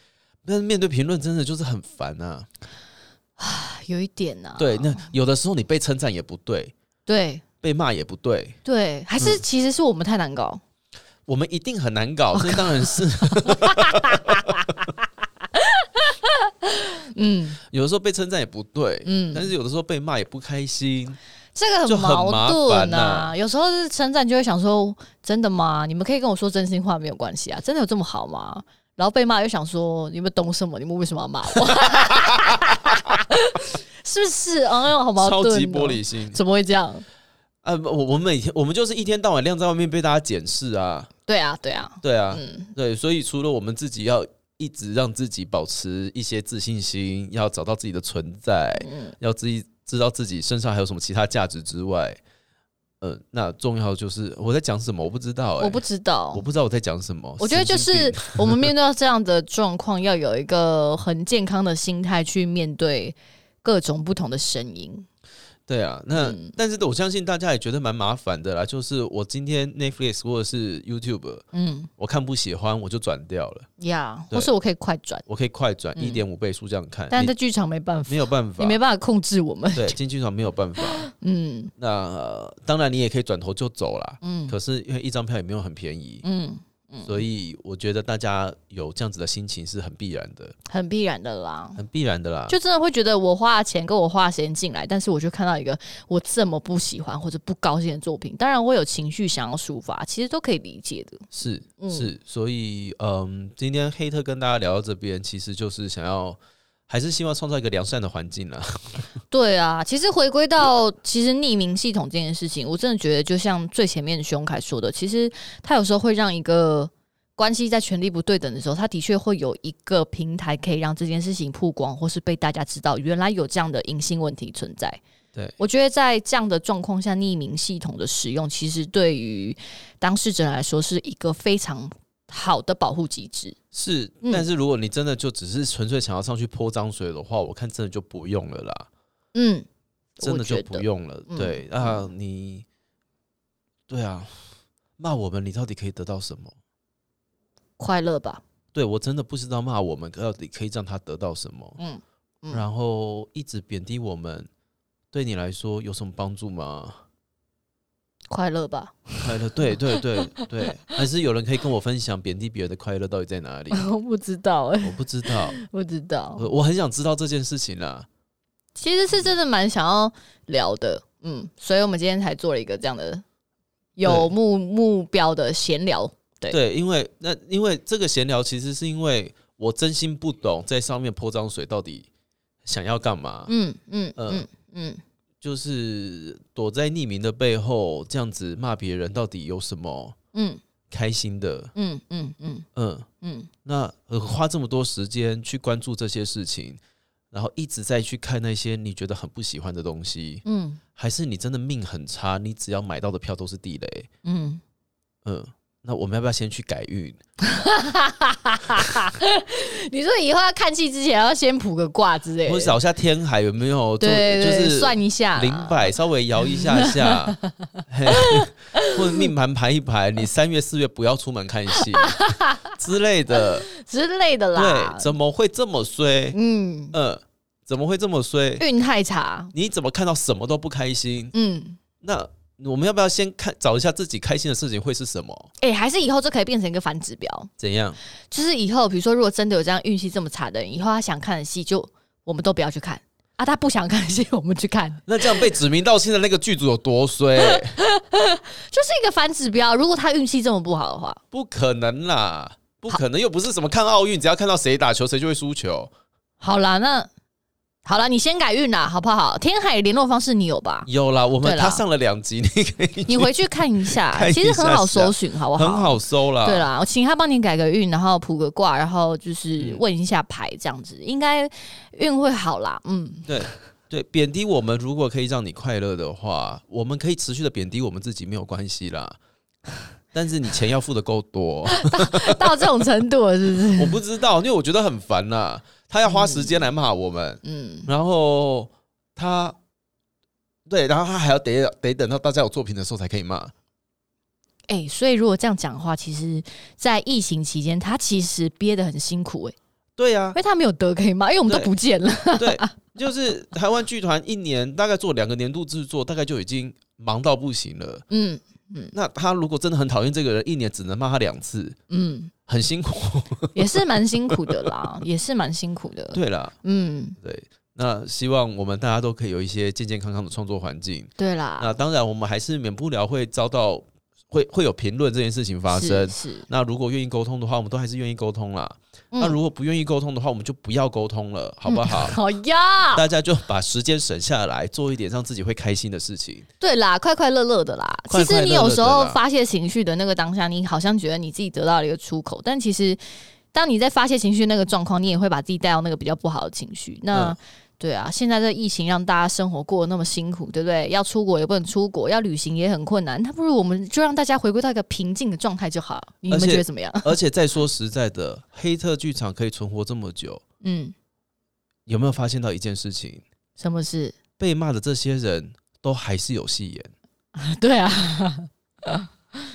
但是面对评论真的就是很烦啊。啊，有一点呐。对，那有的时候你被称赞也不对。对。被骂也不对，对，还是其实是我们太难搞，我们一定很难搞，这当然是。嗯，有的时候被称赞也不对，嗯，但是有的时候被骂也不开心，这个很矛盾呐。有时候是称赞，就会想说，真的吗？你们可以跟我说真心话，没有关系啊，真的有这么好吗？然后被骂又想说，你们懂什么？你们为什么要骂我？是不是？哎呦，好矛盾，超级玻璃心，怎么会这样？呃，我我们每天我们就是一天到晚晾在外面被大家检视啊。对啊，对啊，对啊，嗯，对，所以除了我们自己要一直让自己保持一些自信心，要找到自己的存在，嗯，要自己知道自己身上还有什么其他价值之外，呃，那重要就是我在讲什么，我不知道，我不知道，我不知道我在讲什么。我觉得就是我们面对到这样的状况，要有一个很健康的心态去面对各种不同的声音。对啊，那但是我相信大家也觉得蛮麻烦的啦。就是我今天 Netflix 或者是 YouTube，嗯，我看不喜欢我就转掉了呀，或是我可以快转，我可以快转一点五倍速这样看。但在剧场没办法，没有办法，你没办法控制我们。对，进剧场没有办法。嗯，那当然你也可以转头就走啦。嗯，可是因为一张票也没有很便宜。嗯。所以我觉得大家有这样子的心情是很必然的，很必然的啦，很必然的啦。就真的会觉得我花钱跟我花时间进来，但是我就看到一个我这么不喜欢或者不高兴的作品，当然我有情绪想要抒发，其实都可以理解的。是是，所以嗯，今天黑特跟大家聊到这边，其实就是想要。还是希望创造一个良善的环境呢。对啊，其实回归到其实匿名系统这件事情，我真的觉得就像最前面熊凯说的，其实他有时候会让一个关系在权力不对等的时候，他的确会有一个平台可以让这件事情曝光，或是被大家知道原来有这样的隐性问题存在。对我觉得在这样的状况下，匿名系统的使用，其实对于当事者来说是一个非常。好的保护机制是，但是如果你真的就只是纯粹想要上去泼脏水的话，我看真的就不用了啦。嗯，真的就不用了。对啊，你对啊，骂我们，你到底可以得到什么？快乐吧？对我真的不知道骂我们到底可以让他得到什么。嗯，然后一直贬低我们，对你来说有什么帮助吗？快乐吧，快乐，对对对对，还是有人可以跟我分享贬低别人的快乐到底在哪里？我不知道哎，我不知道，不知道，我很想知道这件事情啦。其实是真的蛮想要聊的，嗯，所以我们今天才做了一个这样的有目目标的闲聊。对对，因为那因为这个闲聊其实是因为我真心不懂在上面泼脏水到底想要干嘛。嗯嗯嗯嗯。就是躲在匿名的背后，这样子骂别人，到底有什么嗯开心的？嗯嗯嗯嗯嗯。那花这么多时间去关注这些事情，然后一直在去看那些你觉得很不喜欢的东西，嗯，还是你真的命很差？你只要买到的票都是地雷，嗯嗯。那我们要不要先去改运？你说以后要看戏之前要先卜个卦之类，或者找下天海有没有？对，就是算一下灵摆，稍微摇一下下，或者命盘排一排，你三月四月不要出门看戏 之类的之类的啦。对，怎么会这么衰？嗯嗯，怎么会这么衰？运太差，你怎么看到什么都不开心？嗯，那。我们要不要先看找一下自己开心的事情会是什么？哎，还是以后这可以变成一个反指标？怎样？就是以后，比如说，如果真的有这样运气这么差的人，以后他想看的戏，就我们都不要去看啊；他不想看的戏，我们去看。那这样被指名道姓的那个剧组有多衰？就是一个反指标。如果他运气这么不好的话，不可能啦，不可能，又不是什么看奥运，只要看到谁打球，谁就会输球。好啦，那。好了，你先改运啦，好不好？天海联络方式你有吧？有啦，我们他上了两集，你可以你回去看一 下，其实很好搜寻，好不好？很好搜啦。对啦，我请他帮你改个运，然后卜个卦，然后就是问一下牌，这样子应该运会好啦。嗯，对对，贬低我们如果可以让你快乐的话，我们可以持续的贬低我们自己没有关系啦。但是你钱要付的够多，到这种程度了是不是？我不知道，因为我觉得很烦呐。他要花时间来骂我们，嗯，然后他，对，然后他还要得得等到大家有作品的时候才可以骂。哎，所以如果这样讲的话，其实，在疫情期间，他其实憋得很辛苦，哎，对呀，因为他没有得可以骂，因为我们都不见了。对，就是台湾剧团一年大概做两个年度制作，大概就已经忙到不行了。嗯。嗯，那他如果真的很讨厌这个人，一年只能骂他两次，嗯，很辛苦，也是蛮辛苦的啦，也是蛮辛苦的。对啦，嗯，对，那希望我们大家都可以有一些健健康康的创作环境。对啦，那当然我们还是免不了会遭到会会有评论这件事情发生。是，那如果愿意沟通的话，我们都还是愿意沟通啦。那如果不愿意沟通的话，我们就不要沟通了，好不好？好呀，大家就把时间省下来，做一点让自己会开心的事情。对啦，快快乐乐的啦。其实你有时候发泄情绪的那个当下，你好像觉得你自己得到了一个出口，但其实当你在发泄情绪那个状况，你也会把自己带到那个比较不好的情绪。那对啊，现在这疫情让大家生活过得那么辛苦，对不对？要出国也不能出国，要旅行也很困难。那不如我们就让大家回归到一个平静的状态就好。你们觉得怎么样？而且再说实在的，黑特剧场可以存活这么久，嗯，有没有发现到一件事情？什么事？被骂的这些人都还是有戏演。对啊，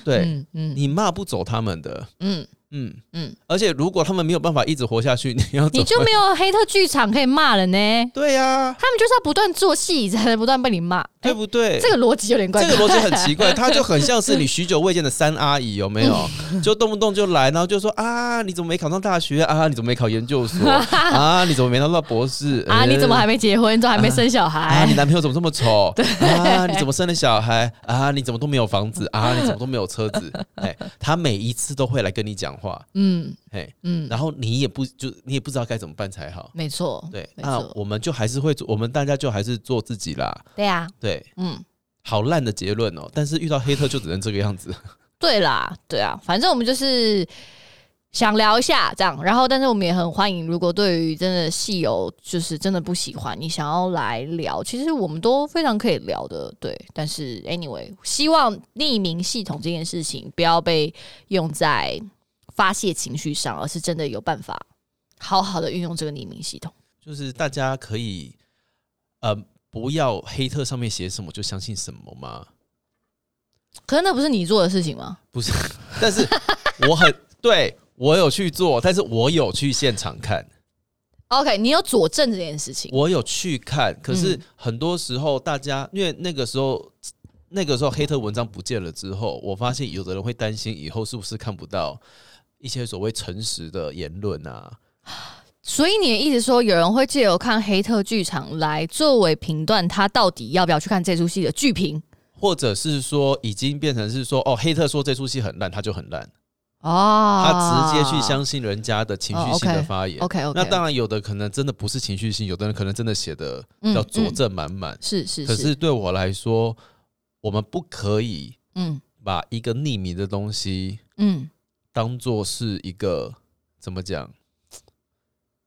对，你骂不走他们的。嗯。嗯嗯，而且如果他们没有办法一直活下去，你要你就没有黑特剧场可以骂人呢？对呀，他们就是要不断做戏，才能不断被你骂，对不对？这个逻辑有点怪，这个逻辑很奇怪，他就很像是你许久未见的三阿姨，有没有？就动不动就来，然后就说啊，你怎么没考上大学啊？你怎么没考研究所 啊？你怎么没拿到博士啊？你怎么还没结婚？怎么还没生小孩？啊？你男朋友怎么这么丑？啊？你怎么生了小孩？啊？你怎么都没有房子？啊？你怎么都没有车子？哎，他每一次都会来跟你讲话，嗯。嘿，嗯，然后你也不就你也不知道该怎么办才好，没错，对，那我们就还是会做，我们大家就还是做自己啦，对啊，对，嗯，好烂的结论哦，但是遇到黑特就只能这个样子，对啦，对啊，反正我们就是想聊一下这样，然后但是我们也很欢迎，如果对于真的戏友就是真的不喜欢你想要来聊，其实我们都非常可以聊的，对，但是 anyway，希望匿名系统这件事情不要被用在。发泄情绪上，而是真的有办法好好的运用这个匿名系统。就是大家可以，呃，不要黑特上面写什么就相信什么吗？可是那不是你做的事情吗？不是，但是我很对我有去做，但是我有去现场看。OK，你有佐证这件事情，我有去看。可是很多时候，大家因为那个时候，那个时候黑特文章不见了之后，我发现有的人会担心以后是不是看不到。一些所谓诚实的言论啊，所以你的意思说，有人会借由看黑特剧场来作为评断他到底要不要去看这出戏的剧评，或者是说已经变成是说，哦，黑特说这出戏很烂，他就很烂哦，他直接去相信人家的情绪性的发言。OK OK，那当然有的可能真的不是情绪性，有的人可能真的写的要佐证满满。是是，可是对我来说，我们不可以嗯把一个匿名的东西嗯。当做是一个怎么讲，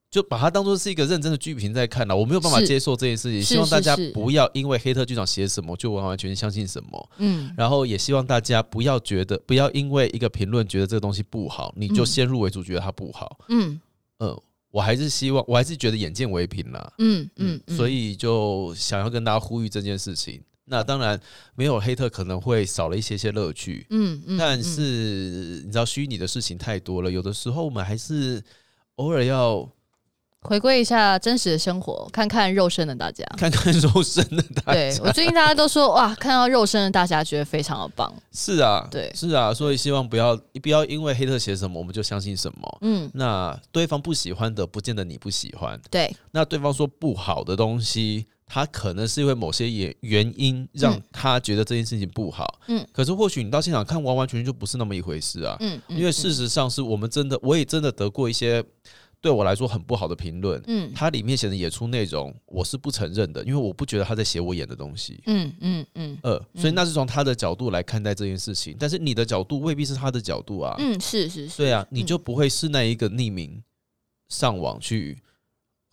就把它当做是一个认真的剧评在看了。我没有办法接受这件事情，希望大家不要因为黑特剧场写什么就完完全全相信什么。嗯，然后也希望大家不要觉得，不要因为一个评论觉得这个东西不好，你就先入为主觉得它不好。嗯嗯，我还是希望，我还是觉得眼见为凭啦。嗯嗯，所以就想要跟大家呼吁这件事情。那当然没有黑特可能会少了一些些乐趣，嗯嗯，但是你知道虚拟的事情太多了，有的时候我们还是偶尔要回归一下真实的生活，看看肉身的大家，看看肉身的大家。对我最近大家都说哇，看到肉身的大家觉得非常的棒。是啊，对，是啊，所以希望不要不要因为黑特写什么我们就相信什么。嗯，那对方不喜欢的，不见得你不喜欢。对，那对方说不好的东西。他可能是因为某些原原因让他觉得这件事情不好，嗯，可是或许你到现场看完完全全就不是那么一回事啊，嗯，因为事实上是我们真的，我也真的得过一些对我来说很不好的评论，嗯，它里面写的演出内容我是不承认的，因为我不觉得他在写我演的东西，嗯嗯嗯，呃，所以那是从他的角度来看待这件事情，但是你的角度未必是他的角度啊，嗯，是是是，对啊，你就不会是那一个匿名上网去。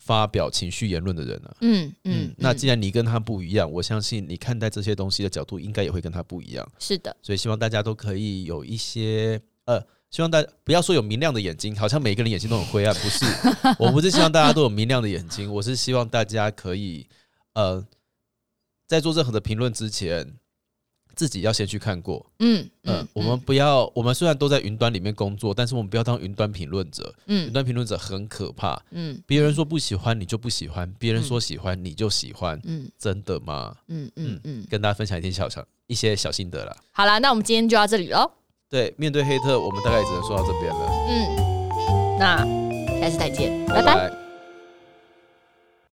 发表情绪言论的人啊，嗯嗯，那既然你跟他不一样，我相信你看待这些东西的角度应该也会跟他不一样。是的，所以希望大家都可以有一些呃，希望大家不要说有明亮的眼睛，好像每个人眼睛都很灰暗，不是？我不是希望大家都有明亮的眼睛，我是希望大家可以呃，在做任何的评论之前。自己要先去看过，嗯嗯，我们不要，我们虽然都在云端里面工作，但是我们不要当云端评论者，嗯，云端评论者很可怕，嗯，别人说不喜欢你就不喜欢，别人说喜欢你就喜欢，嗯，真的吗？嗯嗯嗯，跟大家分享一点小小一些小心得啦。好啦，那我们今天就到这里喽。对，面对黑特，我们大概只能说到这边了。嗯，那下次再见，拜拜。